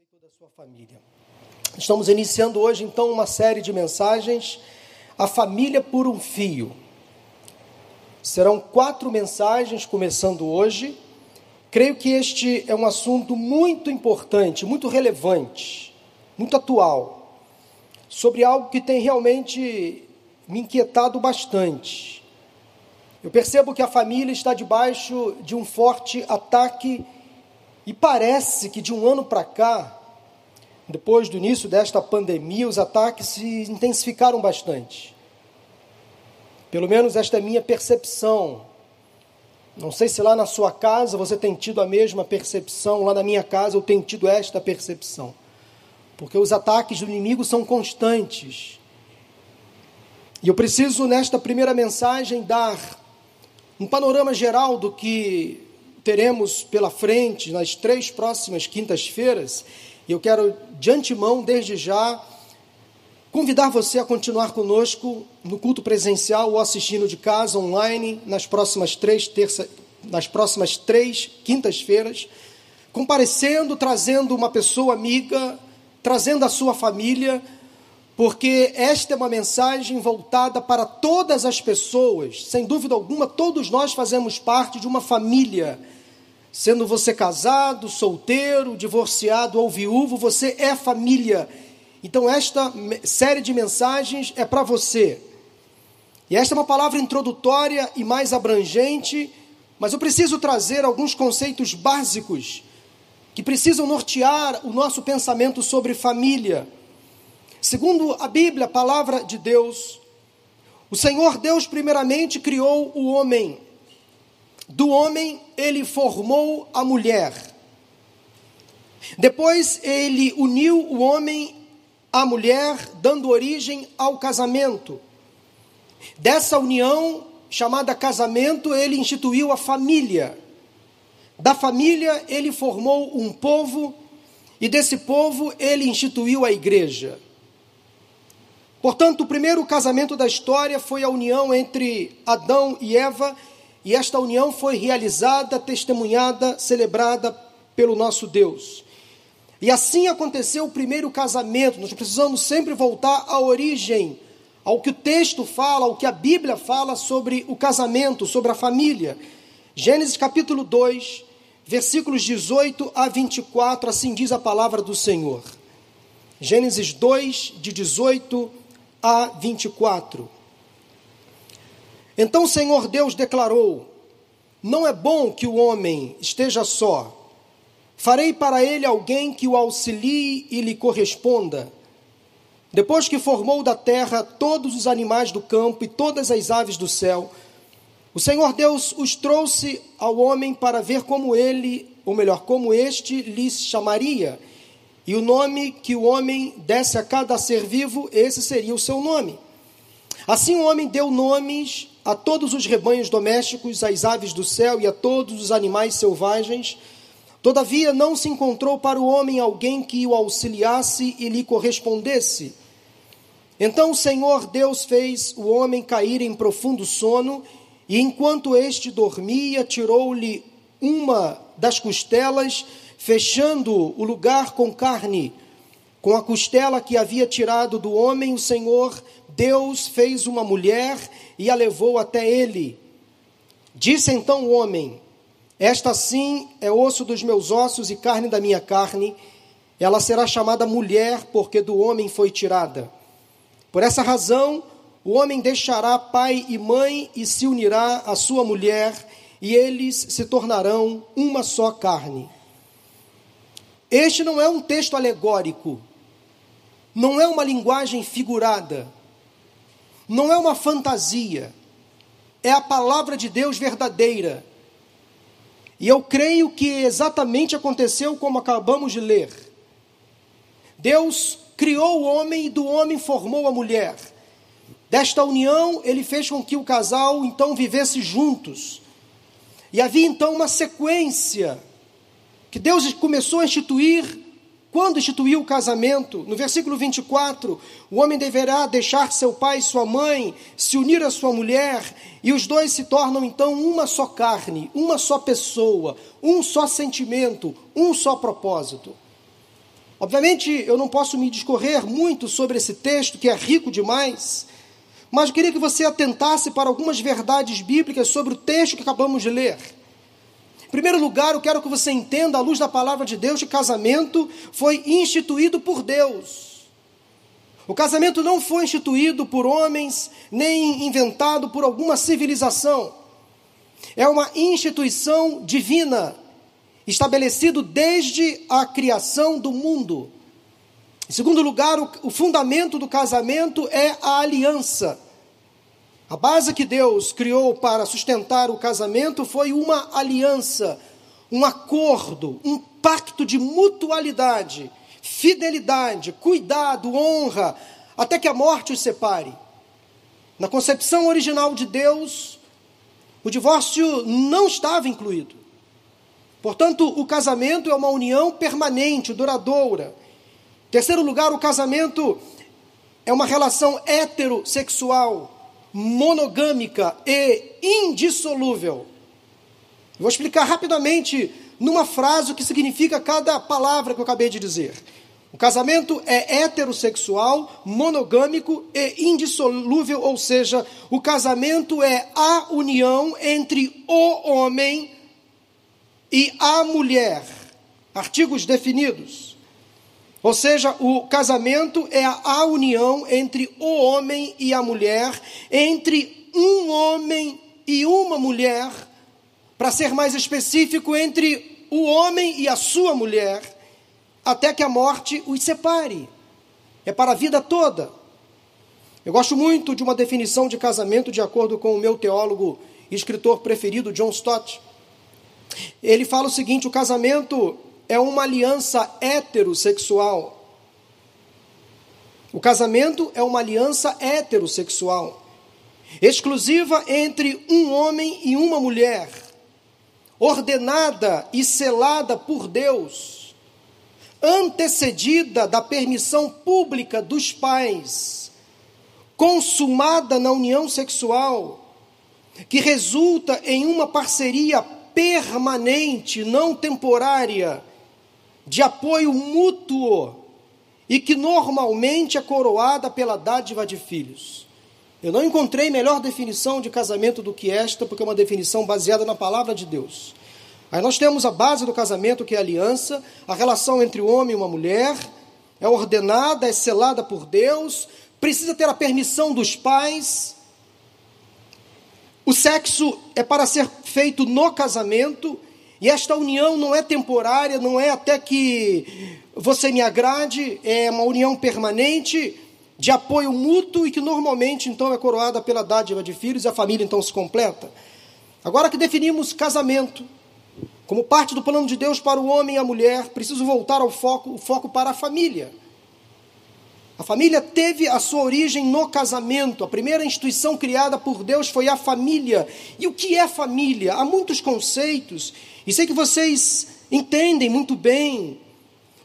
e toda a sua família. Estamos iniciando hoje então uma série de mensagens, A Família por um Fio. Serão quatro mensagens começando hoje. Creio que este é um assunto muito importante, muito relevante, muito atual, sobre algo que tem realmente me inquietado bastante. Eu percebo que a família está debaixo de um forte ataque e parece que de um ano para cá, depois do início desta pandemia, os ataques se intensificaram bastante. Pelo menos esta é minha percepção. Não sei se lá na sua casa você tem tido a mesma percepção, lá na minha casa eu tenho tido esta percepção. Porque os ataques do inimigo são constantes. E eu preciso, nesta primeira mensagem, dar um panorama geral do que teremos pela frente nas três próximas quintas-feiras, e eu quero de antemão, desde já, convidar você a continuar conosco no culto presencial ou assistindo de casa, online, nas próximas três, terça, nas próximas três quintas-feiras, comparecendo, trazendo uma pessoa amiga, trazendo a sua família, porque esta é uma mensagem voltada para todas as pessoas, sem dúvida alguma, todos nós fazemos parte de uma família Sendo você casado, solteiro, divorciado ou viúvo, você é família. Então, esta série de mensagens é para você. E esta é uma palavra introdutória e mais abrangente, mas eu preciso trazer alguns conceitos básicos que precisam nortear o nosso pensamento sobre família. Segundo a Bíblia, a palavra de Deus, o Senhor Deus, primeiramente, criou o homem do homem, ele formou a mulher. Depois, ele uniu o homem à mulher, dando origem ao casamento. Dessa união, chamada casamento, ele instituiu a família. Da família, ele formou um povo, e desse povo, ele instituiu a igreja. Portanto, o primeiro casamento da história foi a união entre Adão e Eva e esta união foi realizada, testemunhada, celebrada pelo nosso Deus. E assim aconteceu o primeiro casamento. Nós precisamos sempre voltar à origem, ao que o texto fala, ao que a Bíblia fala sobre o casamento, sobre a família. Gênesis capítulo 2, versículos 18 a 24, assim diz a palavra do Senhor. Gênesis 2, de 18 a 24. Então o Senhor Deus declarou: Não é bom que o homem esteja só. Farei para ele alguém que o auxilie e lhe corresponda. Depois que formou da terra todos os animais do campo e todas as aves do céu, o Senhor Deus os trouxe ao homem para ver como ele, ou melhor, como este lhes chamaria. E o nome que o homem desse a cada ser vivo, esse seria o seu nome. Assim o homem deu nomes a todos os rebanhos domésticos, às aves do céu e a todos os animais selvagens. Todavia não se encontrou para o homem alguém que o auxiliasse e lhe correspondesse. Então o Senhor Deus fez o homem cair em profundo sono, e enquanto este dormia, tirou-lhe uma das costelas, fechando o lugar com carne. Com a costela que havia tirado do homem, o Senhor Deus fez uma mulher e a levou até ele. Disse então o homem: Esta sim é osso dos meus ossos e carne da minha carne. Ela será chamada mulher, porque do homem foi tirada. Por essa razão, o homem deixará pai e mãe e se unirá à sua mulher, e eles se tornarão uma só carne. Este não é um texto alegórico, não é uma linguagem figurada não é uma fantasia, é a palavra de Deus verdadeira. E eu creio que exatamente aconteceu como acabamos de ler. Deus criou o homem e do homem formou a mulher. Desta união, ele fez com que o casal então vivesse juntos. E havia então uma sequência que Deus começou a instituir quando instituiu o casamento, no versículo 24, o homem deverá deixar seu pai e sua mãe, se unir à sua mulher, e os dois se tornam então uma só carne, uma só pessoa, um só sentimento, um só propósito. Obviamente, eu não posso me discorrer muito sobre esse texto, que é rico demais, mas eu queria que você atentasse para algumas verdades bíblicas sobre o texto que acabamos de ler. Em primeiro lugar, eu quero que você entenda, à luz da palavra de Deus, que casamento foi instituído por Deus. O casamento não foi instituído por homens, nem inventado por alguma civilização. É uma instituição divina, estabelecido desde a criação do mundo. Em segundo lugar, o, o fundamento do casamento é a aliança. A base que Deus criou para sustentar o casamento foi uma aliança, um acordo, um pacto de mutualidade, fidelidade, cuidado, honra, até que a morte os separe. Na concepção original de Deus, o divórcio não estava incluído. Portanto, o casamento é uma união permanente, duradoura. Terceiro lugar, o casamento é uma relação heterossexual, monogâmica e indissolúvel. Vou explicar rapidamente numa frase o que significa cada palavra que eu acabei de dizer. O casamento é heterossexual, monogâmico e indissolúvel, ou seja, o casamento é a união entre o homem e a mulher. Artigos definidos. Ou seja, o casamento é a união entre o homem e a mulher, entre um homem e uma mulher, para ser mais específico, entre o homem e a sua mulher, até que a morte os separe. É para a vida toda. Eu gosto muito de uma definição de casamento de acordo com o meu teólogo e escritor preferido, John Stott. Ele fala o seguinte: o casamento é uma aliança heterossexual. O casamento é uma aliança heterossexual, exclusiva entre um homem e uma mulher, ordenada e selada por Deus, antecedida da permissão pública dos pais, consumada na união sexual, que resulta em uma parceria permanente, não temporária, de apoio mútuo e que normalmente é coroada pela dádiva de filhos. Eu não encontrei melhor definição de casamento do que esta, porque é uma definição baseada na palavra de Deus. Aí nós temos a base do casamento, que é a aliança, a relação entre o homem e uma mulher, é ordenada, é selada por Deus, precisa ter a permissão dos pais. O sexo é para ser feito no casamento, e esta união não é temporária, não é até que você me agrade, é uma união permanente, de apoio mútuo e que normalmente então é coroada pela dádiva de filhos e a família então se completa. Agora que definimos casamento como parte do plano de Deus para o homem e a mulher, preciso voltar ao foco, o foco para a família. A família teve a sua origem no casamento. A primeira instituição criada por Deus foi a família. E o que é família? Há muitos conceitos e sei que vocês entendem muito bem,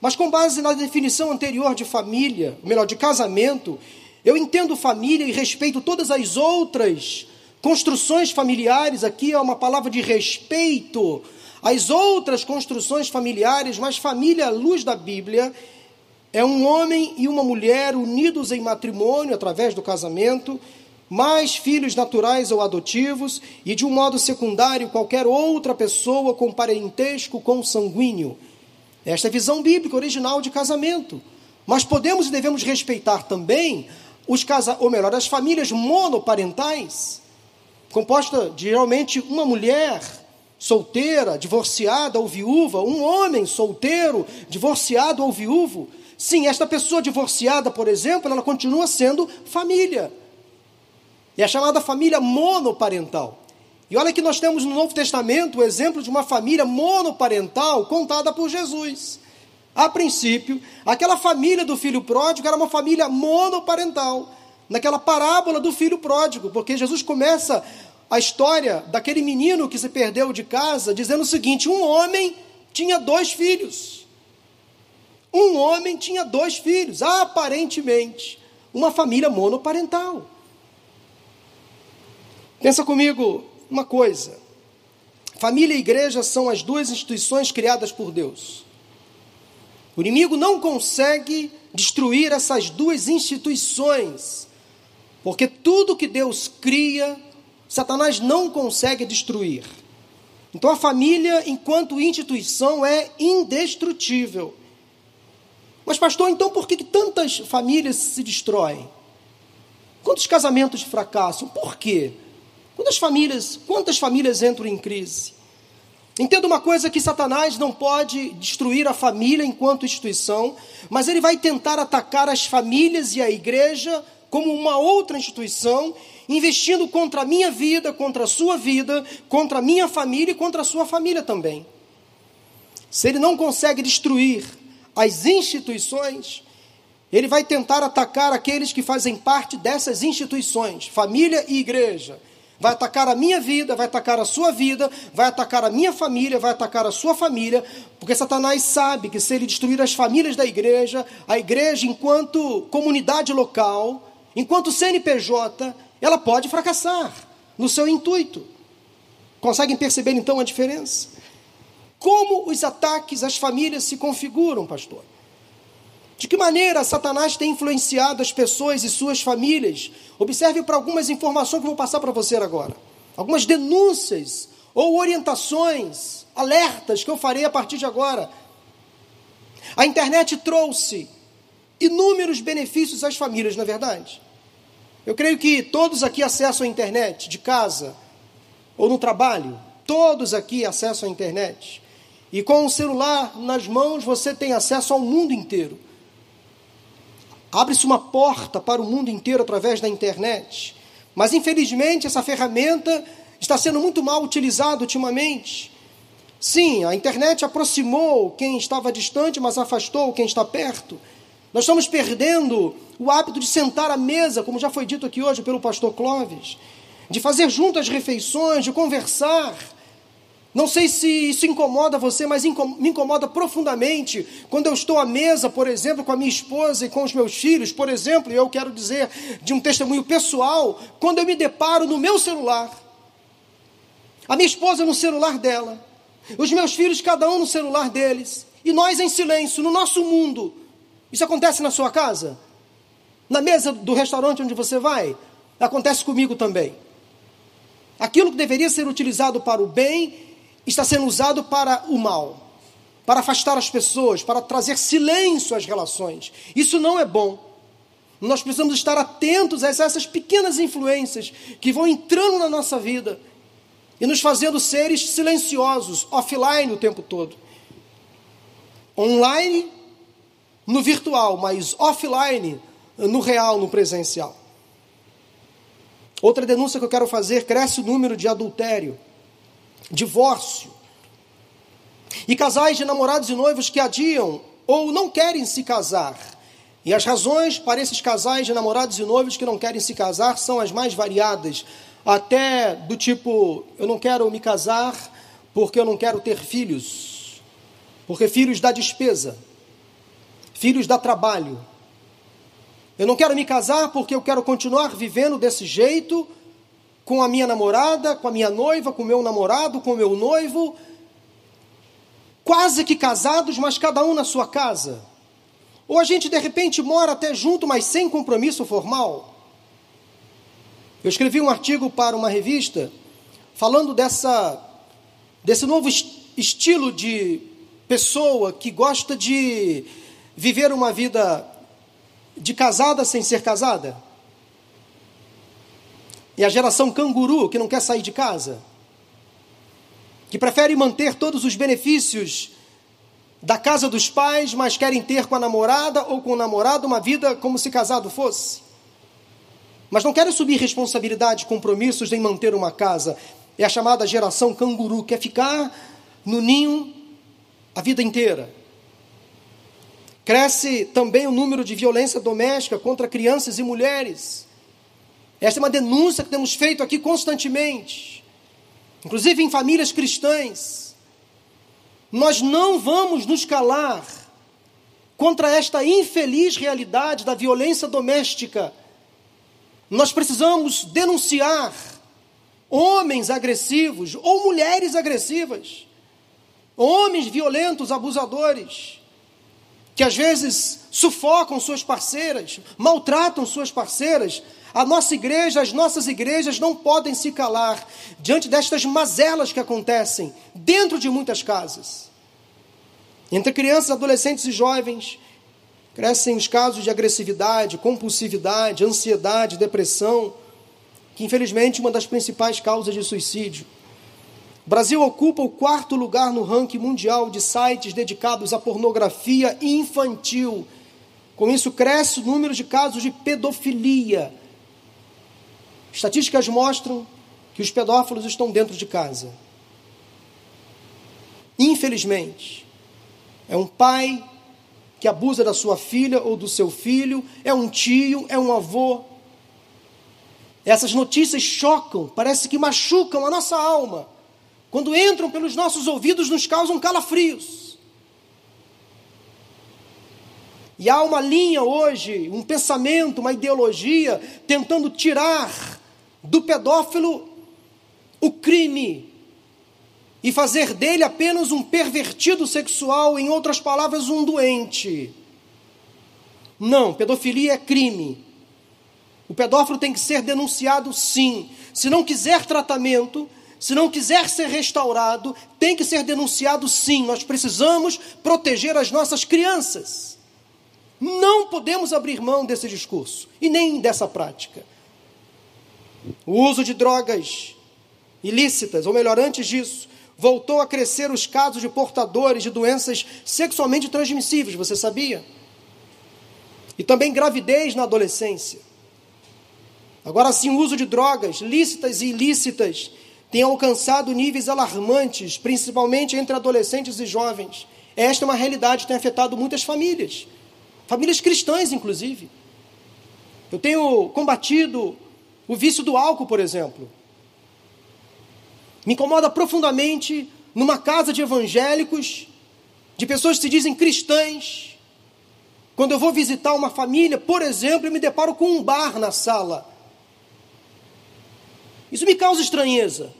mas com base na definição anterior de família, melhor, de casamento, eu entendo família e respeito todas as outras construções familiares, aqui é uma palavra de respeito às outras construções familiares, mas família à luz da Bíblia é um homem e uma mulher unidos em matrimônio através do casamento, mais filhos naturais ou adotivos, e de um modo secundário, qualquer outra pessoa com parentesco consanguíneo. Esta é a visão bíblica original de casamento. Mas podemos e devemos respeitar também os casa, ou melhor, as famílias monoparentais, composta de geralmente uma mulher solteira, divorciada ou viúva, um homem solteiro, divorciado ou viúvo. Sim, esta pessoa divorciada, por exemplo, ela continua sendo família é a chamada família monoparental. E olha que nós temos no Novo Testamento o exemplo de uma família monoparental contada por Jesus. A princípio, aquela família do filho pródigo era uma família monoparental, naquela parábola do filho pródigo, porque Jesus começa a história daquele menino que se perdeu de casa dizendo o seguinte: um homem tinha dois filhos. Um homem tinha dois filhos, aparentemente, uma família monoparental. Pensa comigo uma coisa: família e igreja são as duas instituições criadas por Deus. O inimigo não consegue destruir essas duas instituições, porque tudo que Deus cria, Satanás não consegue destruir. Então a família, enquanto instituição, é indestrutível. Mas, pastor, então por que tantas famílias se destroem? Quantos casamentos fracassam? Por quê? Quantas famílias, quantas famílias entram em crise? Entenda uma coisa que Satanás não pode destruir a família enquanto instituição, mas ele vai tentar atacar as famílias e a igreja como uma outra instituição, investindo contra a minha vida, contra a sua vida, contra a minha família e contra a sua família também. Se ele não consegue destruir as instituições, ele vai tentar atacar aqueles que fazem parte dessas instituições, família e igreja. Vai atacar a minha vida, vai atacar a sua vida, vai atacar a minha família, vai atacar a sua família, porque Satanás sabe que se ele destruir as famílias da igreja, a igreja, enquanto comunidade local, enquanto CNPJ, ela pode fracassar no seu intuito. Conseguem perceber então a diferença? Como os ataques às famílias se configuram, pastor? De que maneira Satanás tem influenciado as pessoas e suas famílias? Observe para algumas informações que eu vou passar para você agora. Algumas denúncias ou orientações, alertas que eu farei a partir de agora. A internet trouxe inúmeros benefícios às famílias, na é verdade. Eu creio que todos aqui acessam a internet de casa ou no trabalho. Todos aqui acessam a internet. E com o celular nas mãos você tem acesso ao mundo inteiro. Abre-se uma porta para o mundo inteiro através da internet. Mas infelizmente essa ferramenta está sendo muito mal utilizada ultimamente. Sim, a internet aproximou quem estava distante, mas afastou quem está perto. Nós estamos perdendo o hábito de sentar à mesa, como já foi dito aqui hoje pelo pastor Clóvis, de fazer juntas refeições, de conversar, não sei se isso incomoda você, mas me incomoda profundamente quando eu estou à mesa, por exemplo, com a minha esposa e com os meus filhos, por exemplo, e eu quero dizer de um testemunho pessoal, quando eu me deparo no meu celular, a minha esposa no celular dela, os meus filhos, cada um no celular deles, e nós em silêncio, no nosso mundo. Isso acontece na sua casa? Na mesa do restaurante onde você vai? Acontece comigo também. Aquilo que deveria ser utilizado para o bem está sendo usado para o mal, para afastar as pessoas, para trazer silêncio às relações. Isso não é bom. Nós precisamos estar atentos a essas pequenas influências que vão entrando na nossa vida e nos fazendo seres silenciosos, offline o tempo todo. Online, no virtual, mas offline, no real, no presencial. Outra denúncia que eu quero fazer: cresce o número de adultério divórcio. E casais de namorados e noivos que adiam ou não querem se casar. E as razões para esses casais de namorados e noivos que não querem se casar são as mais variadas, até do tipo: eu não quero me casar porque eu não quero ter filhos, porque filhos dá despesa, filhos dá trabalho. Eu não quero me casar porque eu quero continuar vivendo desse jeito com a minha namorada, com a minha noiva, com o meu namorado, com o meu noivo, quase que casados, mas cada um na sua casa. Ou a gente de repente mora até junto, mas sem compromisso formal. Eu escrevi um artigo para uma revista falando dessa desse novo estilo de pessoa que gosta de viver uma vida de casada sem ser casada. E a geração canguru que não quer sair de casa, que prefere manter todos os benefícios da casa dos pais, mas querem ter com a namorada ou com o namorado uma vida como se casado fosse. Mas não querem assumir responsabilidade, compromissos em manter uma casa. É a chamada geração canguru, quer ficar no ninho a vida inteira. Cresce também o número de violência doméstica contra crianças e mulheres. Esta é uma denúncia que temos feito aqui constantemente, inclusive em famílias cristãs. Nós não vamos nos calar contra esta infeliz realidade da violência doméstica. Nós precisamos denunciar homens agressivos ou mulheres agressivas, homens violentos, abusadores. que às vezes sufocam suas parceiras, maltratam suas parceiras, a nossa igreja, as nossas igrejas não podem se calar diante destas mazelas que acontecem dentro de muitas casas. Entre crianças, adolescentes e jovens, crescem os casos de agressividade, compulsividade, ansiedade, depressão, que infelizmente é uma das principais causas de suicídio. O Brasil ocupa o quarto lugar no ranking mundial de sites dedicados à pornografia infantil. Com isso, cresce o número de casos de pedofilia. Estatísticas mostram que os pedófilos estão dentro de casa. Infelizmente, é um pai que abusa da sua filha ou do seu filho, é um tio, é um avô. Essas notícias chocam, parece que machucam a nossa alma quando entram pelos nossos ouvidos, nos causam calafrios. E há uma linha hoje, um pensamento, uma ideologia, tentando tirar do pedófilo o crime e fazer dele apenas um pervertido sexual, em outras palavras, um doente. Não, pedofilia é crime. O pedófilo tem que ser denunciado sim. Se não quiser tratamento, se não quiser ser restaurado, tem que ser denunciado sim. Nós precisamos proteger as nossas crianças. Não podemos abrir mão desse discurso e nem dessa prática. O uso de drogas ilícitas, ou melhor, antes disso, voltou a crescer os casos de portadores de doenças sexualmente transmissíveis, você sabia? E também gravidez na adolescência. Agora sim, o uso de drogas lícitas e ilícitas tem alcançado níveis alarmantes, principalmente entre adolescentes e jovens. Esta é uma realidade que tem afetado muitas famílias, famílias cristãs, inclusive. Eu tenho combatido o vício do álcool, por exemplo. Me incomoda profundamente numa casa de evangélicos, de pessoas que se dizem cristãs. Quando eu vou visitar uma família, por exemplo, eu me deparo com um bar na sala. Isso me causa estranheza.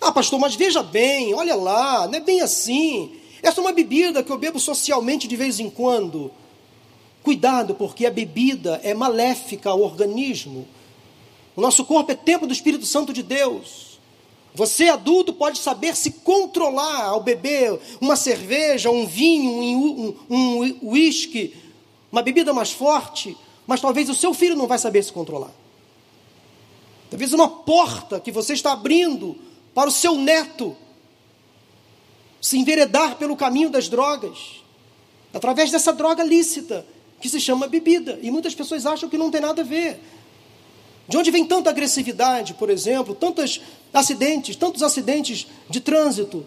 Ah, pastor, mas veja bem, olha lá, não é bem assim. Essa é uma bebida que eu bebo socialmente de vez em quando. Cuidado, porque a bebida é maléfica ao organismo. O nosso corpo é templo do Espírito Santo de Deus. Você, adulto, pode saber se controlar ao beber uma cerveja, um vinho, um uísque, um, uma bebida mais forte, mas talvez o seu filho não vai saber se controlar. Talvez uma porta que você está abrindo para o seu neto se enveredar pelo caminho das drogas, através dessa droga lícita que se chama bebida. E muitas pessoas acham que não tem nada a ver. De onde vem tanta agressividade, por exemplo, tantos acidentes, tantos acidentes de trânsito?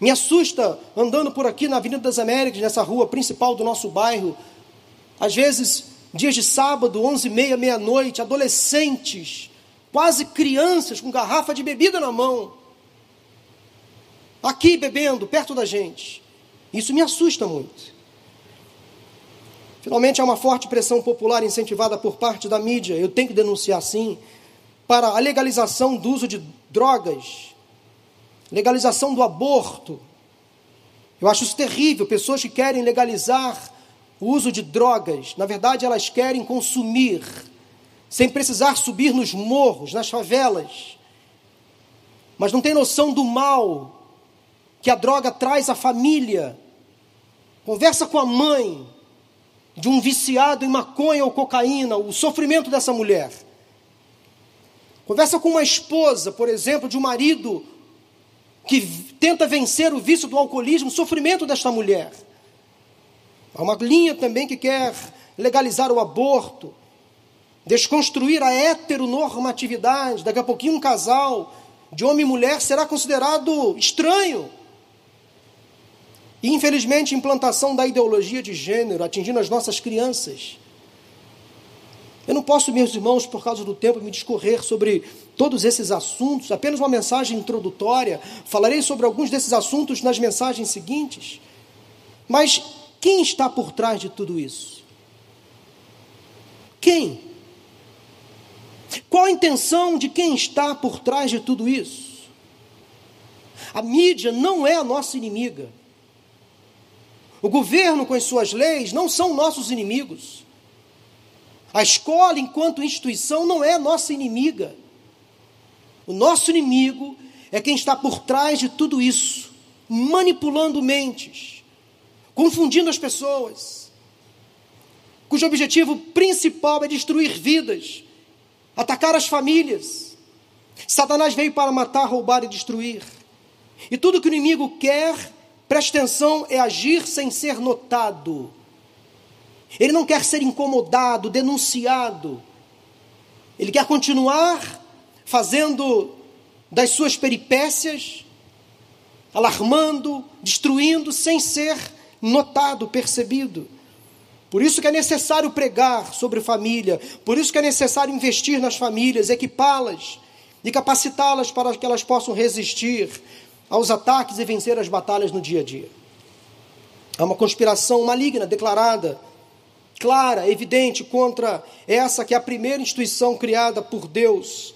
Me assusta andando por aqui na Avenida das Américas, nessa rua principal do nosso bairro. Às vezes, dias de sábado, onze e meia, meia-noite, adolescentes quase crianças com garrafa de bebida na mão, aqui bebendo, perto da gente. Isso me assusta muito. Finalmente, há uma forte pressão popular incentivada por parte da mídia, eu tenho que denunciar sim, para a legalização do uso de drogas, legalização do aborto. Eu acho isso terrível. Pessoas que querem legalizar o uso de drogas, na verdade, elas querem consumir sem precisar subir nos morros, nas favelas, mas não tem noção do mal que a droga traz à família. Conversa com a mãe de um viciado em maconha ou cocaína, o sofrimento dessa mulher. Conversa com uma esposa, por exemplo, de um marido que tenta vencer o vício do alcoolismo, o sofrimento desta mulher. Há uma linha também que quer legalizar o aborto desconstruir a heteronormatividade. Daqui a pouquinho, um casal de homem e mulher será considerado estranho. E, infelizmente, implantação da ideologia de gênero atingindo as nossas crianças. Eu não posso, meus irmãos, por causa do tempo, me discorrer sobre todos esses assuntos, apenas uma mensagem introdutória. Falarei sobre alguns desses assuntos nas mensagens seguintes. Mas quem está por trás de tudo isso? Quem? Qual a intenção de quem está por trás de tudo isso? A mídia não é a nossa inimiga. O governo com as suas leis não são nossos inimigos. A escola, enquanto instituição, não é nossa inimiga. O nosso inimigo é quem está por trás de tudo isso, manipulando mentes, confundindo as pessoas, cujo objetivo principal é destruir vidas, atacar as famílias. Satanás veio para matar, roubar e destruir. E tudo que o inimigo quer, preste atenção, é agir sem ser notado. Ele não quer ser incomodado, denunciado. Ele quer continuar fazendo das suas peripécias, alarmando, destruindo, sem ser notado, percebido. Por isso que é necessário pregar sobre família, por isso que é necessário investir nas famílias, equipá-las e capacitá-las para que elas possam resistir aos ataques e vencer as batalhas no dia a dia. Há uma conspiração maligna declarada, clara, evidente contra essa que é a primeira instituição criada por Deus.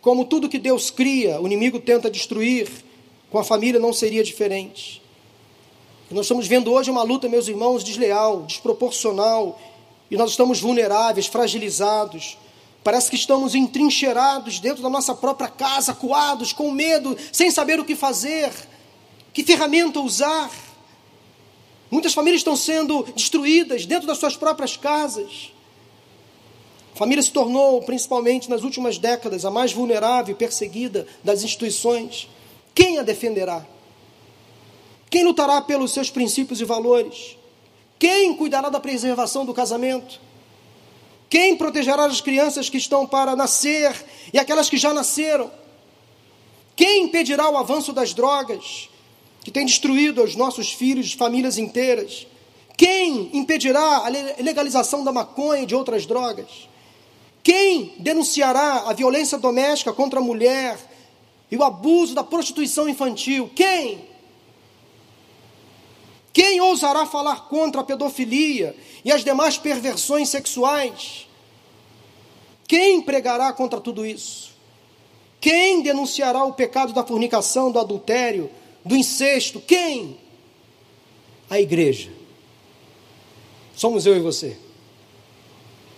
Como tudo que Deus cria, o inimigo tenta destruir, com a família não seria diferente. Nós estamos vendo hoje uma luta, meus irmãos, desleal, desproporcional, e nós estamos vulneráveis, fragilizados. Parece que estamos entrincheirados dentro da nossa própria casa, coados, com medo, sem saber o que fazer, que ferramenta usar. Muitas famílias estão sendo destruídas dentro das suas próprias casas. A família se tornou, principalmente nas últimas décadas, a mais vulnerável e perseguida das instituições. Quem a defenderá? Quem lutará pelos seus princípios e valores? Quem cuidará da preservação do casamento? Quem protegerá as crianças que estão para nascer e aquelas que já nasceram? Quem impedirá o avanço das drogas, que tem destruído os nossos filhos, famílias inteiras? Quem impedirá a legalização da maconha e de outras drogas? Quem denunciará a violência doméstica contra a mulher e o abuso da prostituição infantil? Quem? Quem ousará falar contra a pedofilia e as demais perversões sexuais? Quem pregará contra tudo isso? Quem denunciará o pecado da fornicação, do adultério, do incesto? Quem? A igreja. Somos eu e você.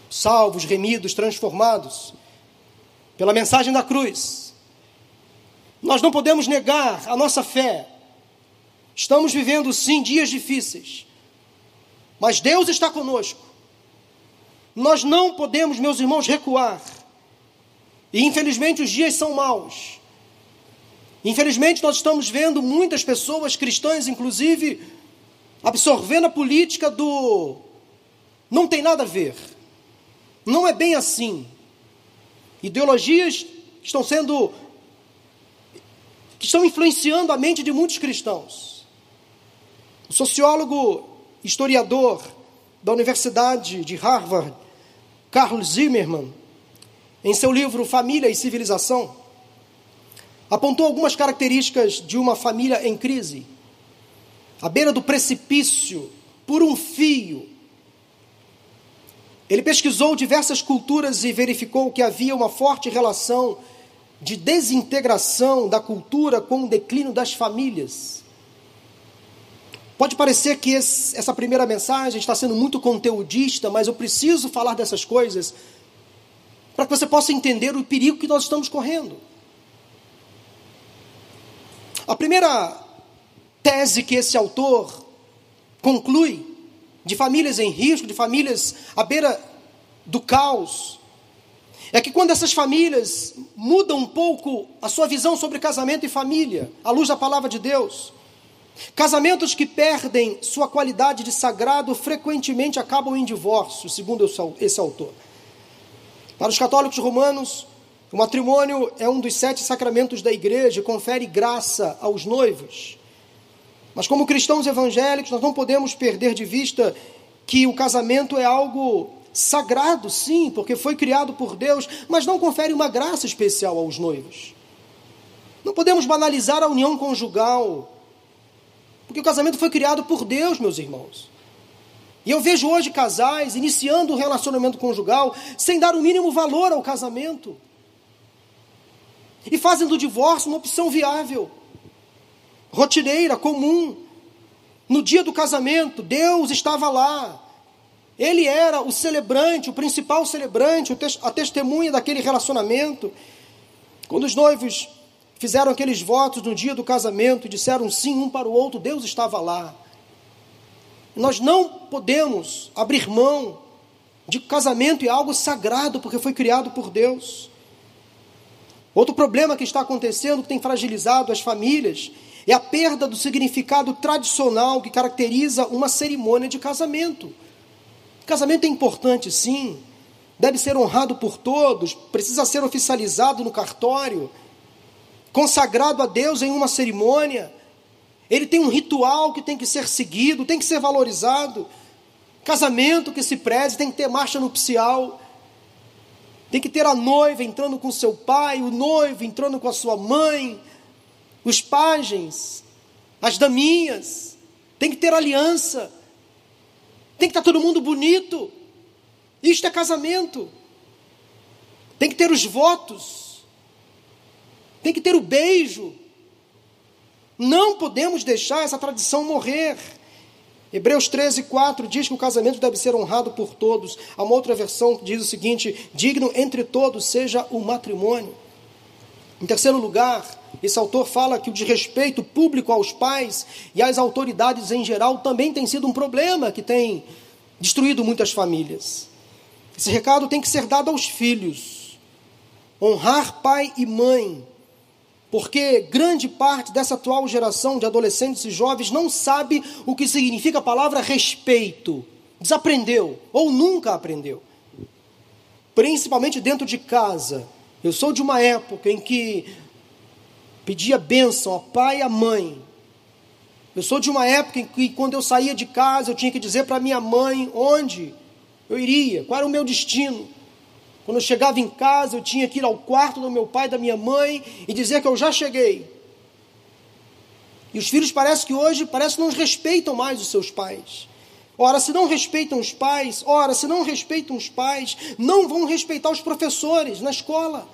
Salvos, remidos, transformados pela mensagem da cruz. Nós não podemos negar a nossa fé Estamos vivendo sim dias difíceis, mas Deus está conosco. Nós não podemos, meus irmãos, recuar. E infelizmente os dias são maus. Infelizmente nós estamos vendo muitas pessoas cristãs, inclusive, absorvendo a política do não tem nada a ver. Não é bem assim. Ideologias estão sendo que estão influenciando a mente de muitos cristãos. O sociólogo, historiador da Universidade de Harvard, Carl Zimmermann, em seu livro Família e Civilização, apontou algumas características de uma família em crise. À beira do precipício, por um fio. Ele pesquisou diversas culturas e verificou que havia uma forte relação de desintegração da cultura com o declínio das famílias. Pode parecer que esse, essa primeira mensagem está sendo muito conteudista, mas eu preciso falar dessas coisas para que você possa entender o perigo que nós estamos correndo. A primeira tese que esse autor conclui de famílias em risco, de famílias à beira do caos, é que quando essas famílias mudam um pouco a sua visão sobre casamento e família, à luz da palavra de Deus, Casamentos que perdem sua qualidade de sagrado frequentemente acabam em divórcio, segundo esse autor. Para os católicos romanos, o matrimônio é um dos sete sacramentos da igreja e confere graça aos noivos. Mas, como cristãos evangélicos, nós não podemos perder de vista que o casamento é algo sagrado, sim, porque foi criado por Deus, mas não confere uma graça especial aos noivos. Não podemos banalizar a união conjugal porque o casamento foi criado por Deus, meus irmãos. E eu vejo hoje casais iniciando um relacionamento conjugal sem dar o mínimo valor ao casamento. E fazem do divórcio uma opção viável, rotineira, comum. No dia do casamento, Deus estava lá. Ele era o celebrante, o principal celebrante, a testemunha daquele relacionamento. Quando os noivos fizeram aqueles votos no dia do casamento e disseram sim um para o outro, Deus estava lá. Nós não podemos abrir mão de casamento é algo sagrado, porque foi criado por Deus. Outro problema que está acontecendo, que tem fragilizado as famílias, é a perda do significado tradicional que caracteriza uma cerimônia de casamento. Casamento é importante, sim, deve ser honrado por todos, precisa ser oficializado no cartório, consagrado a Deus em uma cerimônia. Ele tem um ritual que tem que ser seguido, tem que ser valorizado. Casamento que se preze tem que ter marcha nupcial. Tem que ter a noiva entrando com seu pai, o noivo entrando com a sua mãe, os pajens, as daminhas. Tem que ter aliança. Tem que estar todo mundo bonito. Isto é casamento. Tem que ter os votos. Tem que ter o beijo. Não podemos deixar essa tradição morrer. Hebreus 13, 4 diz que o casamento deve ser honrado por todos. Há uma outra versão que diz o seguinte: digno entre todos seja o matrimônio. Em terceiro lugar, esse autor fala que o desrespeito público aos pais e às autoridades em geral também tem sido um problema que tem destruído muitas famílias. Esse recado tem que ser dado aos filhos. Honrar pai e mãe porque grande parte dessa atual geração de adolescentes e jovens não sabe o que significa a palavra respeito. Desaprendeu ou nunca aprendeu. Principalmente dentro de casa. Eu sou de uma época em que pedia bênção ao pai e à mãe. Eu sou de uma época em que, quando eu saía de casa, eu tinha que dizer para minha mãe onde eu iria, qual era o meu destino. Quando eu chegava em casa, eu tinha que ir ao quarto do meu pai da minha mãe e dizer que eu já cheguei. E os filhos parece que hoje parece que não respeitam mais os seus pais. Ora, se não respeitam os pais, ora, se não respeitam os pais, não vão respeitar os professores na escola.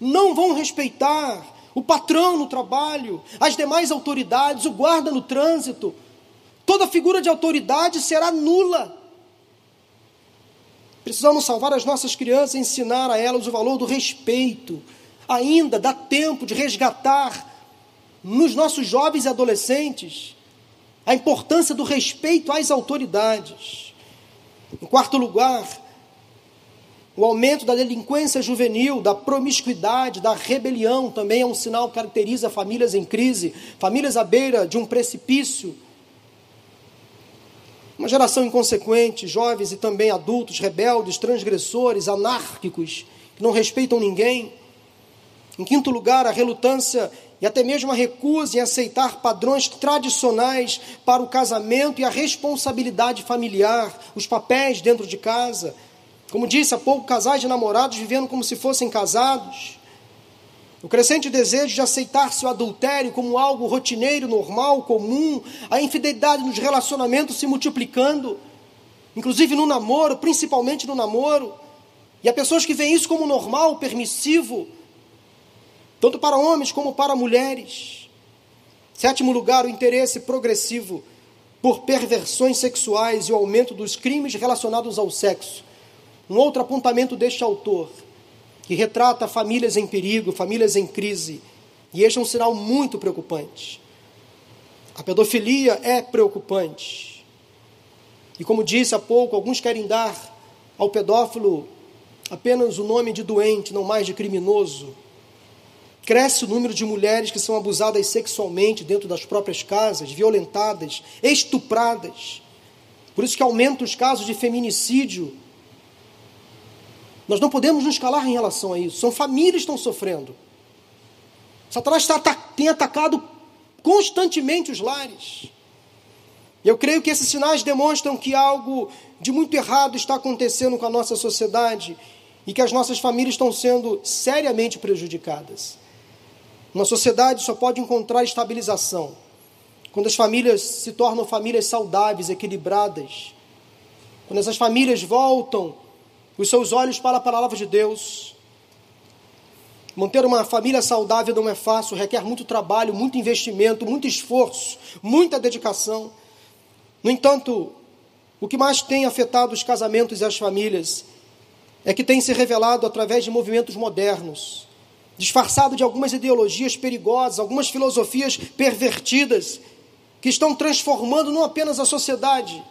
Não vão respeitar o patrão no trabalho, as demais autoridades, o guarda no trânsito. Toda figura de autoridade será nula Precisamos salvar as nossas crianças e ensinar a elas o valor do respeito. Ainda dá tempo de resgatar nos nossos jovens e adolescentes a importância do respeito às autoridades. Em quarto lugar, o aumento da delinquência juvenil, da promiscuidade, da rebelião também é um sinal que caracteriza famílias em crise, famílias à beira de um precipício. Uma geração inconsequente, jovens e também adultos, rebeldes, transgressores, anárquicos, que não respeitam ninguém. Em quinto lugar, a relutância e até mesmo a recusa em aceitar padrões tradicionais para o casamento e a responsabilidade familiar, os papéis dentro de casa. Como disse há pouco, casais de namorados vivendo como se fossem casados. O crescente desejo de aceitar seu adultério como algo rotineiro, normal, comum, a infidelidade nos relacionamentos se multiplicando, inclusive no namoro, principalmente no namoro. E há pessoas que veem isso como normal, permissivo, tanto para homens como para mulheres. Sétimo lugar, o interesse progressivo por perversões sexuais e o aumento dos crimes relacionados ao sexo. Um outro apontamento deste autor que retrata famílias em perigo, famílias em crise. E este é um sinal muito preocupante. A pedofilia é preocupante. E como disse há pouco, alguns querem dar ao pedófilo apenas o nome de doente, não mais de criminoso. Cresce o número de mulheres que são abusadas sexualmente dentro das próprias casas, violentadas, estupradas. Por isso que aumenta os casos de feminicídio nós não podemos nos calar em relação a isso. São famílias que estão sofrendo. Satanás está, tem atacado constantemente os lares. Eu creio que esses sinais demonstram que algo de muito errado está acontecendo com a nossa sociedade e que as nossas famílias estão sendo seriamente prejudicadas. Uma sociedade só pode encontrar estabilização quando as famílias se tornam famílias saudáveis, equilibradas. Quando essas famílias voltam os seus olhos para a palavra de Deus. Manter uma família saudável não é fácil, requer muito trabalho, muito investimento, muito esforço, muita dedicação. No entanto, o que mais tem afetado os casamentos e as famílias é que tem se revelado através de movimentos modernos, disfarçado de algumas ideologias perigosas, algumas filosofias pervertidas, que estão transformando não apenas a sociedade,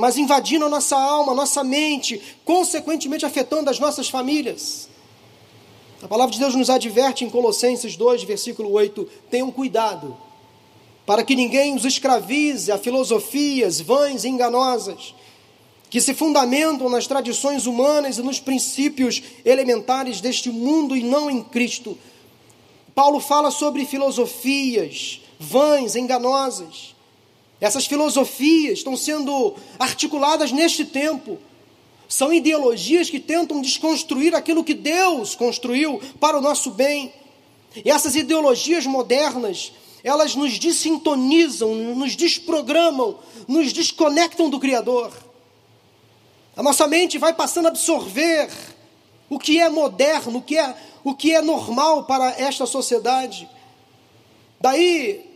mas invadindo a nossa alma, a nossa mente, consequentemente afetando as nossas famílias. A palavra de Deus nos adverte em Colossenses 2, versículo 8: tenham cuidado, para que ninguém os escravize a filosofias vãs e enganosas, que se fundamentam nas tradições humanas e nos princípios elementares deste mundo e não em Cristo. Paulo fala sobre filosofias vãs, enganosas. Essas filosofias estão sendo articuladas neste tempo. São ideologias que tentam desconstruir aquilo que Deus construiu para o nosso bem. E essas ideologias modernas, elas nos desintonizam, nos desprogramam, nos desconectam do Criador. A nossa mente vai passando a absorver o que é moderno, o que é, o que é normal para esta sociedade. Daí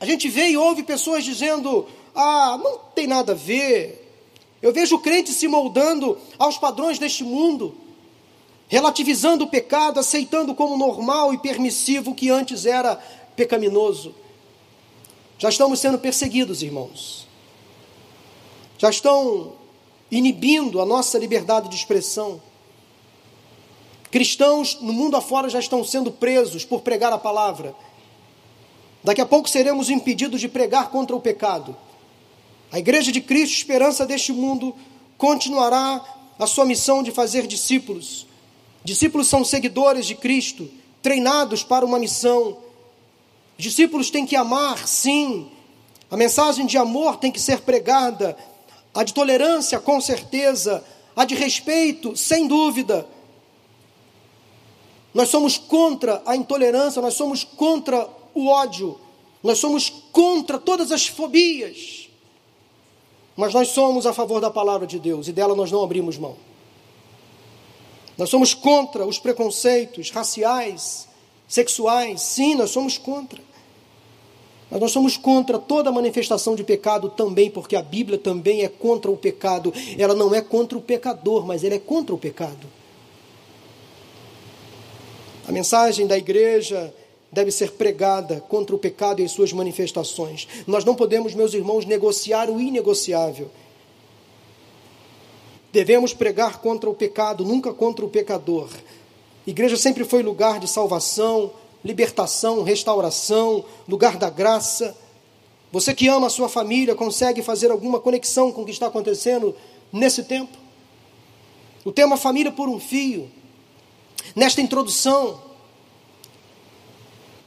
a gente vê e ouve pessoas dizendo: ah, não tem nada a ver. Eu vejo crentes se moldando aos padrões deste mundo, relativizando o pecado, aceitando como normal e permissivo o que antes era pecaminoso. Já estamos sendo perseguidos, irmãos. Já estão inibindo a nossa liberdade de expressão. Cristãos no mundo afora já estão sendo presos por pregar a palavra. Daqui a pouco seremos impedidos de pregar contra o pecado. A Igreja de Cristo, esperança deste mundo, continuará a sua missão de fazer discípulos. Discípulos são seguidores de Cristo, treinados para uma missão. Discípulos têm que amar, sim. A mensagem de amor tem que ser pregada a de tolerância, com certeza, a de respeito, sem dúvida. Nós somos contra a intolerância, nós somos contra o ódio, nós somos contra todas as fobias. Mas nós somos a favor da palavra de Deus e dela nós não abrimos mão. Nós somos contra os preconceitos raciais, sexuais, sim, nós somos contra. Mas nós somos contra toda manifestação de pecado também, porque a Bíblia também é contra o pecado. Ela não é contra o pecador, mas ela é contra o pecado. A mensagem da igreja deve ser pregada contra o pecado e as suas manifestações. Nós não podemos, meus irmãos, negociar o inegociável. Devemos pregar contra o pecado, nunca contra o pecador. Igreja sempre foi lugar de salvação, libertação, restauração, lugar da graça. Você que ama a sua família, consegue fazer alguma conexão com o que está acontecendo nesse tempo? O tema família por um fio, nesta introdução,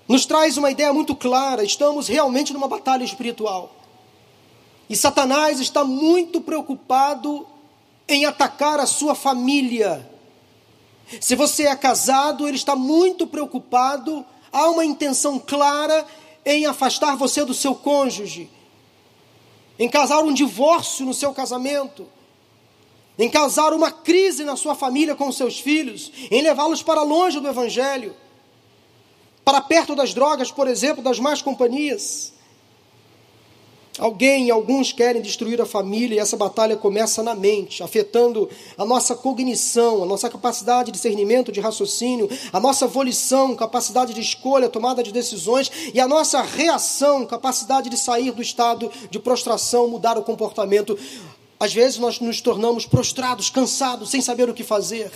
nos traz uma ideia muito clara: estamos realmente numa batalha espiritual. E Satanás está muito preocupado em atacar a sua família. Se você é casado, ele está muito preocupado, há uma intenção clara em afastar você do seu cônjuge, em causar um divórcio no seu casamento, em causar uma crise na sua família com seus filhos, em levá-los para longe do Evangelho, para perto das drogas, por exemplo, das más companhias. Alguém, alguns querem destruir a família e essa batalha começa na mente, afetando a nossa cognição, a nossa capacidade de discernimento, de raciocínio, a nossa volição, capacidade de escolha, tomada de decisões e a nossa reação, capacidade de sair do estado de prostração, mudar o comportamento. Às vezes nós nos tornamos prostrados, cansados, sem saber o que fazer.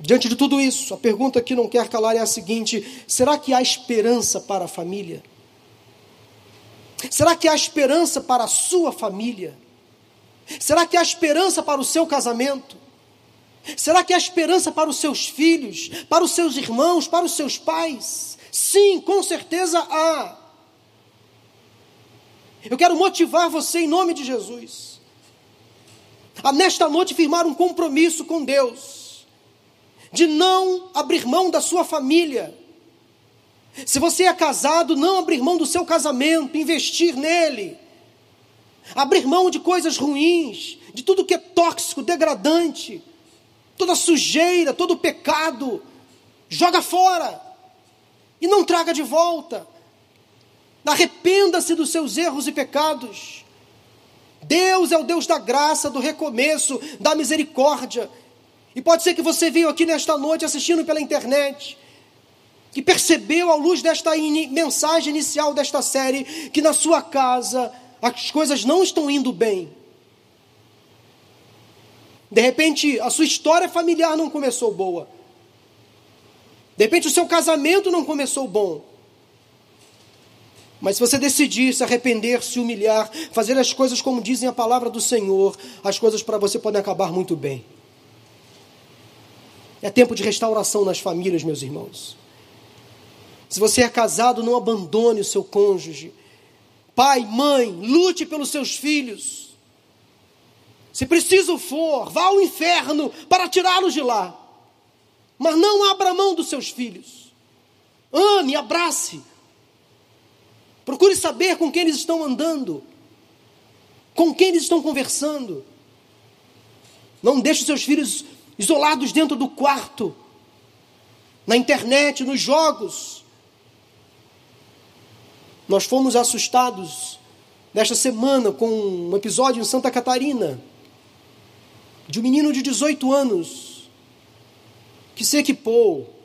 Diante de tudo isso, a pergunta que não quer calar é a seguinte: será que há esperança para a família? Será que há esperança para a sua família? Será que há esperança para o seu casamento? Será que há esperança para os seus filhos, para os seus irmãos, para os seus pais? Sim, com certeza há. Eu quero motivar você em nome de Jesus a nesta noite firmar um compromisso com Deus, de não abrir mão da sua família, se você é casado, não abrir mão do seu casamento, investir nele. Abrir mão de coisas ruins, de tudo que é tóxico, degradante, toda sujeira, todo pecado. joga fora e não traga de volta. Arrependa-se dos seus erros e pecados. Deus é o Deus da graça, do recomeço, da misericórdia. E pode ser que você veio aqui nesta noite assistindo pela internet, que percebeu, à luz desta in mensagem inicial desta série, que na sua casa as coisas não estão indo bem. De repente, a sua história familiar não começou boa. De repente, o seu casamento não começou bom. Mas se você decidir se arrepender, se humilhar, fazer as coisas como dizem a palavra do Senhor, as coisas para você podem acabar muito bem. É tempo de restauração nas famílias, meus irmãos. Se você é casado, não abandone o seu cônjuge. Pai, mãe, lute pelos seus filhos. Se preciso for, vá ao inferno para tirá-los de lá. Mas não abra mão dos seus filhos. Ame, abrace, Procure saber com quem eles estão andando, com quem eles estão conversando. Não deixe seus filhos isolados dentro do quarto, na internet, nos jogos. Nós fomos assustados nesta semana com um episódio em Santa Catarina de um menino de 18 anos que se equipou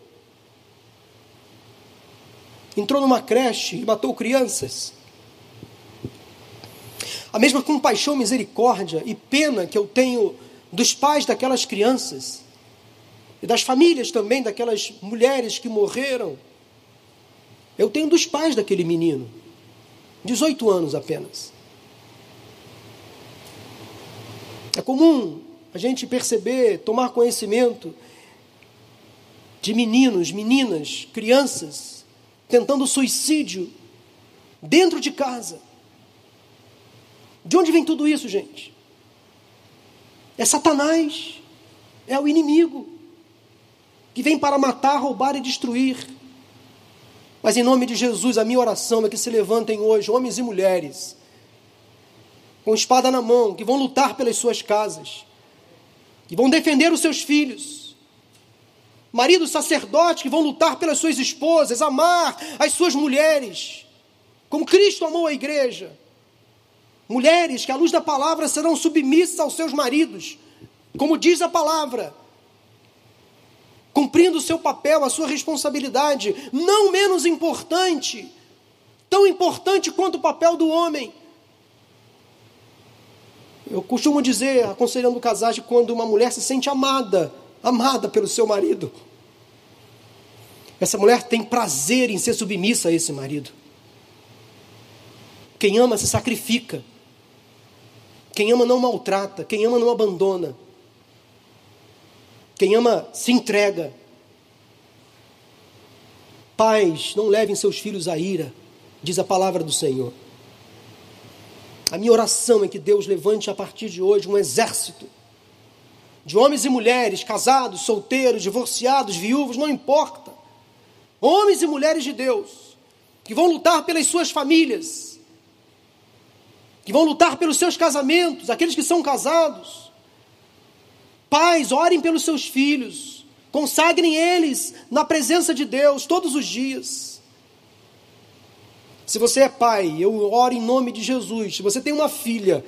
entrou numa creche e matou crianças. A mesma compaixão, misericórdia e pena que eu tenho dos pais daquelas crianças e das famílias também daquelas mulheres que morreram, eu tenho dos pais daquele menino, 18 anos apenas. É comum a gente perceber, tomar conhecimento de meninos, meninas, crianças tentando suicídio dentro de casa. De onde vem tudo isso, gente? É Satanás, é o inimigo, que vem para matar, roubar e destruir. Mas em nome de Jesus, a minha oração é que se levantem hoje homens e mulheres, com espada na mão, que vão lutar pelas suas casas, que vão defender os seus filhos, maridos sacerdotes que vão lutar pelas suas esposas, amar as suas mulheres, como Cristo amou a igreja. Mulheres que, à luz da palavra, serão submissas aos seus maridos, como diz a palavra, cumprindo o seu papel, a sua responsabilidade, não menos importante, tão importante quanto o papel do homem. Eu costumo dizer, aconselhando casais, quando uma mulher se sente amada, amada pelo seu marido. Essa mulher tem prazer em ser submissa a esse marido. Quem ama se sacrifica. Quem ama não maltrata. Quem ama não abandona. Quem ama se entrega. Pais, não levem seus filhos à ira, diz a palavra do Senhor. A minha oração é que Deus levante a partir de hoje um exército de homens e mulheres, casados, solteiros, divorciados, viúvos, não importa. Homens e mulheres de Deus, que vão lutar pelas suas famílias, que vão lutar pelos seus casamentos, aqueles que são casados. Pais, orem pelos seus filhos, consagrem eles na presença de Deus todos os dias. Se você é pai, eu oro em nome de Jesus. Se você tem uma filha,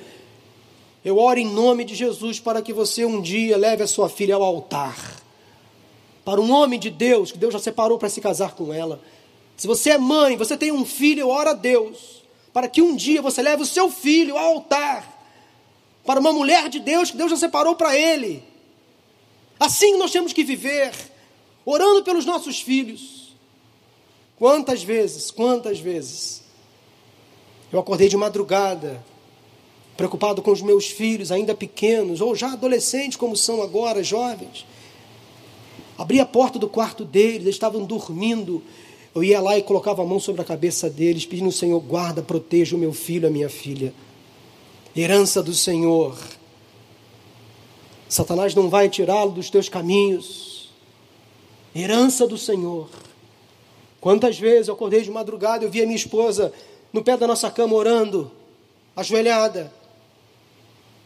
eu oro em nome de Jesus para que você um dia leve a sua filha ao altar. Para um homem de Deus, que Deus já separou para se casar com ela. Se você é mãe, você tem um filho, eu oro a Deus. Para que um dia você leve o seu filho ao altar. Para uma mulher de Deus que Deus já separou para ele. Assim nós temos que viver, orando pelos nossos filhos. Quantas vezes, quantas vezes, eu acordei de madrugada, preocupado com os meus filhos, ainda pequenos, ou já adolescentes, como são agora, jovens. Abri a porta do quarto deles, eles estavam dormindo. Eu ia lá e colocava a mão sobre a cabeça deles, pedindo ao Senhor, guarda, proteja o meu filho, a minha filha. Herança do Senhor. Satanás não vai tirá-lo dos teus caminhos. Herança do Senhor. Quantas vezes eu acordei de madrugada, eu vi a minha esposa no pé da nossa cama orando, ajoelhada.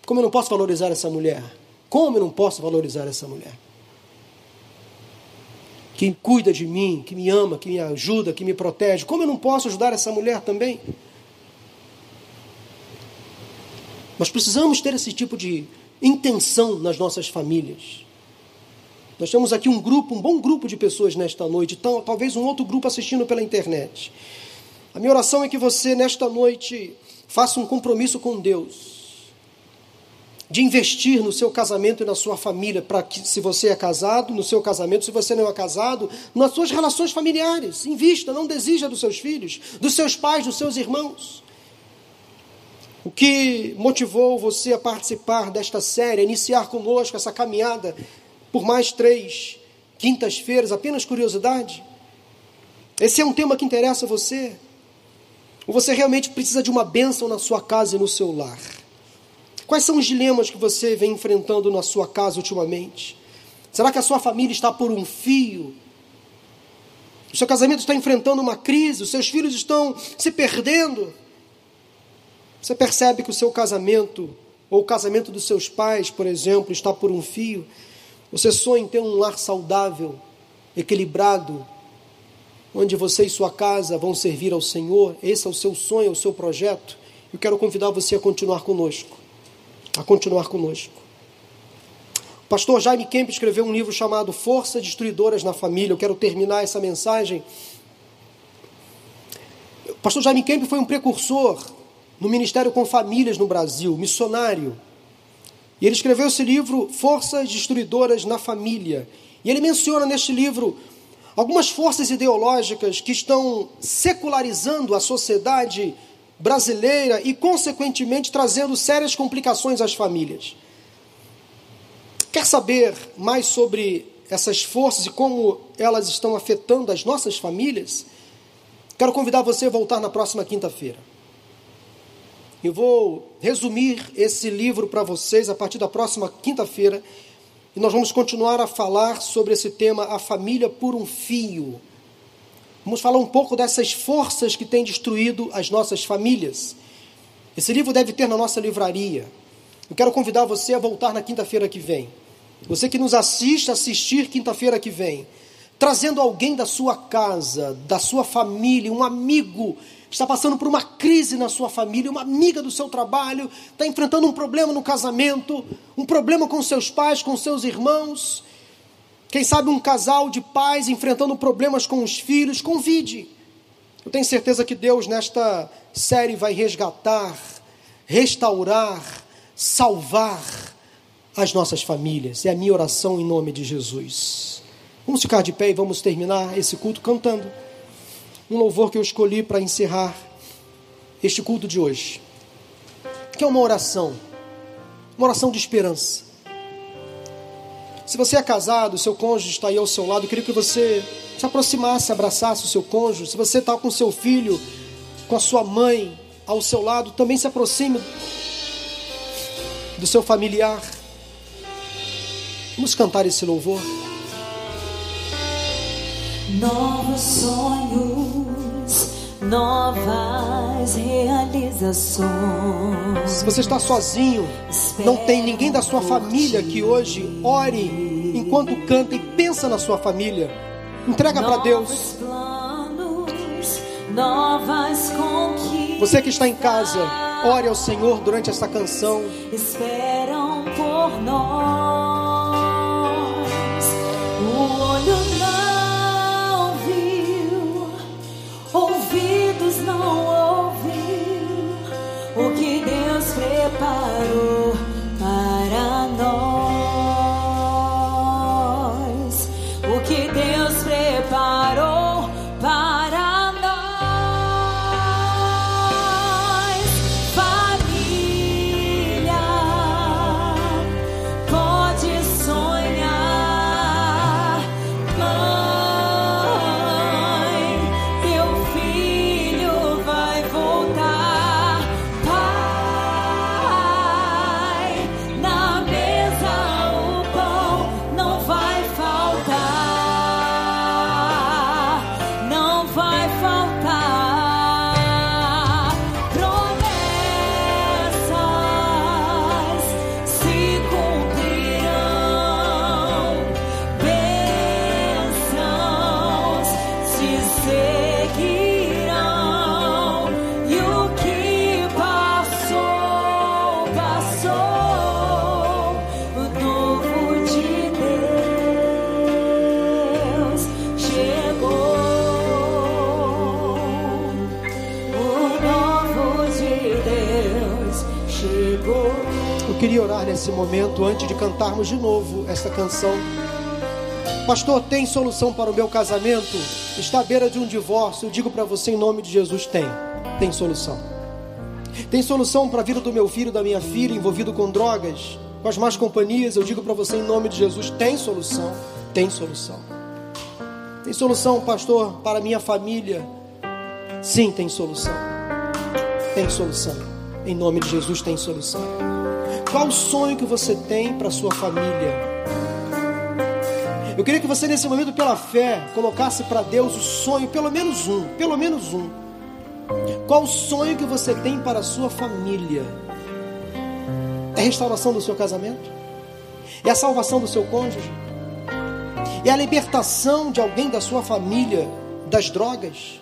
Como eu não posso valorizar essa mulher? Como eu não posso valorizar essa mulher? Que cuida de mim, que me ama, que me ajuda, que me protege. Como eu não posso ajudar essa mulher também? Nós precisamos ter esse tipo de intenção nas nossas famílias. Nós temos aqui um grupo, um bom grupo de pessoas nesta noite, talvez um outro grupo assistindo pela internet. A minha oração é que você, nesta noite, faça um compromisso com Deus de investir no seu casamento e na sua família, para que, se você é casado, no seu casamento, se você não é casado, nas suas relações familiares. Invista, não desija dos seus filhos, dos seus pais, dos seus irmãos. O que motivou você a participar desta série, a iniciar conosco essa caminhada por mais três quintas-feiras, apenas curiosidade? Esse é um tema que interessa a você? Ou você realmente precisa de uma bênção na sua casa e no seu lar? Quais são os dilemas que você vem enfrentando na sua casa ultimamente? Será que a sua família está por um fio? O seu casamento está enfrentando uma crise? Os seus filhos estão se perdendo? Você percebe que o seu casamento, ou o casamento dos seus pais, por exemplo, está por um fio? Você sonha em ter um lar saudável, equilibrado, onde você e sua casa vão servir ao Senhor? Esse é o seu sonho, é o seu projeto? Eu quero convidar você a continuar conosco a continuar conosco. O pastor Jaime Kemp escreveu um livro chamado Forças Destruidoras na Família. Eu quero terminar essa mensagem. O pastor Jaime Kemp foi um precursor no ministério com famílias no Brasil, missionário. E ele escreveu esse livro Forças Destruidoras na Família. E ele menciona neste livro algumas forças ideológicas que estão secularizando a sociedade brasileira e, consequentemente, trazendo sérias complicações às famílias. Quer saber mais sobre essas forças e como elas estão afetando as nossas famílias? Quero convidar você a voltar na próxima quinta-feira. Eu vou resumir esse livro para vocês a partir da próxima quinta-feira e nós vamos continuar a falar sobre esse tema, a família por um fio. Vamos falar um pouco dessas forças que têm destruído as nossas famílias. Esse livro deve ter na nossa livraria. Eu quero convidar você a voltar na quinta-feira que vem. Você que nos assiste, assistir quinta-feira que vem. Trazendo alguém da sua casa, da sua família, um amigo que está passando por uma crise na sua família, uma amiga do seu trabalho, está enfrentando um problema no casamento, um problema com seus pais, com seus irmãos. Quem sabe um casal de pais enfrentando problemas com os filhos, convide. Eu tenho certeza que Deus nesta série vai resgatar, restaurar, salvar as nossas famílias. É a minha oração em nome de Jesus. Vamos ficar de pé e vamos terminar esse culto cantando um louvor que eu escolhi para encerrar este culto de hoje, que é uma oração, uma oração de esperança. Se você é casado, seu cônjuge está aí ao seu lado, eu queria que você se aproximasse, abraçasse o seu cônjuge. Se você está com seu filho, com a sua mãe ao seu lado, também se aproxime do seu familiar. Vamos cantar esse louvor. Novos sonhos, novas realizações. Se você está sozinho, não tem ninguém da sua família que hoje ore enquanto canta e pensa na sua família. Entrega para Deus. Você que está em casa, ore ao Senhor durante essa canção. Esperam por nós. Momento antes de cantarmos de novo essa canção. Pastor, tem solução para o meu casamento? Está à beira de um divórcio. Eu digo para você em nome de Jesus: tem. Tem solução. Tem solução para a vida do meu filho, da minha filha, envolvido com drogas, com as más companhias. Eu digo para você em nome de Jesus: tem solução. Tem solução. Tem solução, pastor, para a minha família? Sim, tem solução. Tem solução. Em nome de Jesus, tem solução. Qual o sonho que você tem para sua família? Eu queria que você, nesse momento, pela fé, colocasse para Deus o sonho, pelo menos um, pelo menos um. Qual o sonho que você tem para a sua família? É a restauração do seu casamento? É a salvação do seu cônjuge? É a libertação de alguém da sua família das drogas?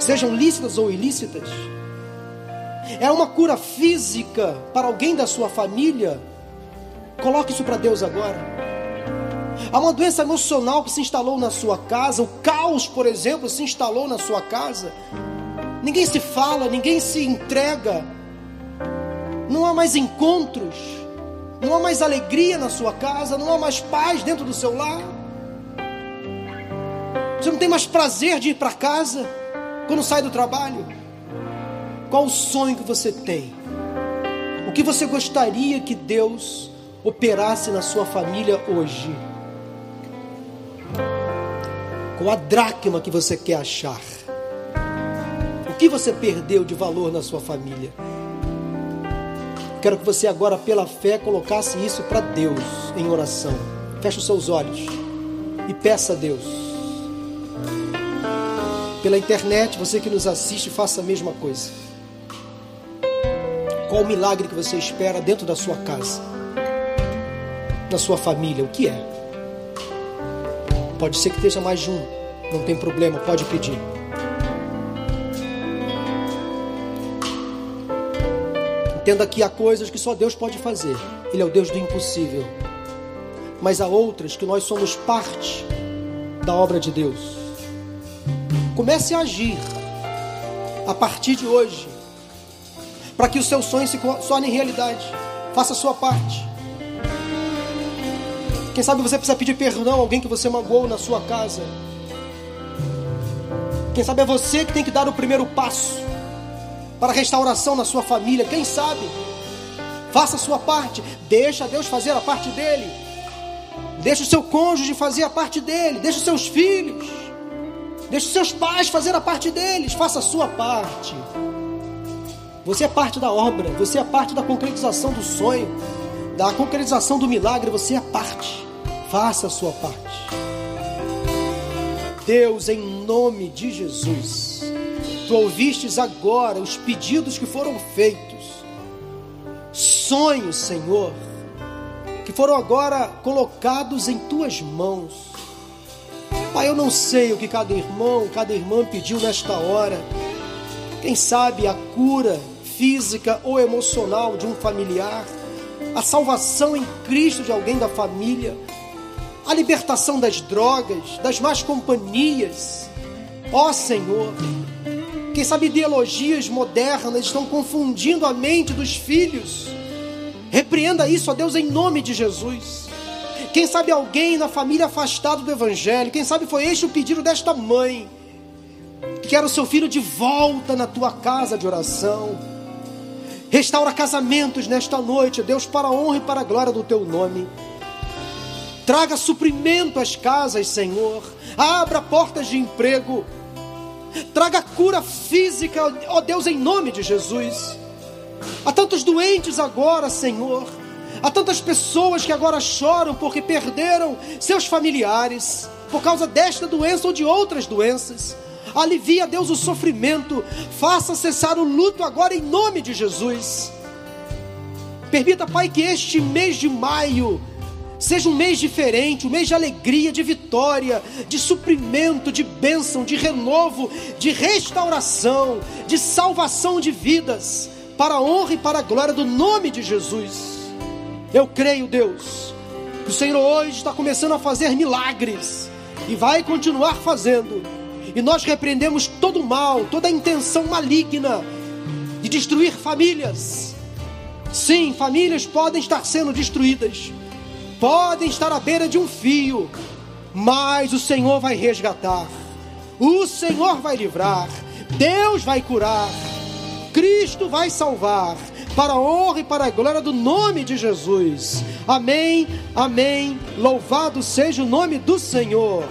Sejam lícitas ou ilícitas? É uma cura física para alguém da sua família? Coloque isso para Deus agora. Há uma doença emocional que se instalou na sua casa, o caos, por exemplo, se instalou na sua casa. Ninguém se fala, ninguém se entrega. Não há mais encontros, não há mais alegria na sua casa, não há mais paz dentro do seu lar. Você não tem mais prazer de ir para casa quando sai do trabalho. Qual o sonho que você tem? O que você gostaria que Deus operasse na sua família hoje? Qual a dracma que você quer achar? O que você perdeu de valor na sua família? Quero que você agora, pela fé, colocasse isso para Deus em oração. Feche os seus olhos e peça a Deus. Pela internet, você que nos assiste, faça a mesma coisa. Qual o milagre que você espera dentro da sua casa? Na sua família? O que é? Pode ser que esteja mais de um, não tem problema, pode pedir. Entenda que há coisas que só Deus pode fazer, Ele é o Deus do impossível. Mas há outras que nós somos parte da obra de Deus. Comece a agir a partir de hoje, para que os seus sonhos se tornem realidade. Faça a sua parte. Quem sabe você precisa pedir perdão a alguém que você magoou na sua casa. Quem sabe é você que tem que dar o primeiro passo para a restauração na sua família. Quem sabe? Faça a sua parte. Deixa Deus fazer a parte dele. Deixa o seu cônjuge fazer a parte dele. Deixa os seus filhos. Deixa os seus pais fazer a parte deles. Faça a sua parte. Você é parte da obra. Você é parte da concretização do sonho. Da concretização do milagre. Você é parte. Faça a sua parte. Deus, em nome de Jesus, tu ouvistes agora os pedidos que foram feitos, sonhos, Senhor, que foram agora colocados em tuas mãos. Pai, eu não sei o que cada irmão, cada irmã pediu nesta hora. Quem sabe a cura física ou emocional de um familiar, a salvação em Cristo de alguém da família a libertação das drogas, das más companhias. Ó Senhor, quem sabe ideologias modernas estão confundindo a mente dos filhos. Repreenda isso, ó Deus, em nome de Jesus. Quem sabe alguém na família afastado do Evangelho, quem sabe foi este o pedido desta mãe, que quer o seu filho de volta na tua casa de oração. Restaura casamentos nesta noite, Deus, para a honra e para a glória do teu nome. Traga suprimento às casas, Senhor. Abra portas de emprego. Traga cura física, ó Deus, em nome de Jesus. Há tantos doentes agora, Senhor. Há tantas pessoas que agora choram porque perderam seus familiares por causa desta doença ou de outras doenças. Alivia, Deus, o sofrimento. Faça cessar o luto agora em nome de Jesus. Permita, Pai, que este mês de maio Seja um mês diferente, um mês de alegria, de vitória, de suprimento, de bênção, de renovo, de restauração, de salvação de vidas, para a honra e para a glória do nome de Jesus. Eu creio, Deus, que o Senhor hoje está começando a fazer milagres e vai continuar fazendo. E nós repreendemos todo o mal, toda a intenção maligna de destruir famílias, Sim, famílias podem estar sendo destruídas, podem estar à beira de um fio, mas o Senhor vai resgatar, o Senhor vai livrar, Deus vai curar, Cristo vai salvar, para a honra e para a glória do nome de Jesus. Amém, amém. Louvado seja o nome do Senhor.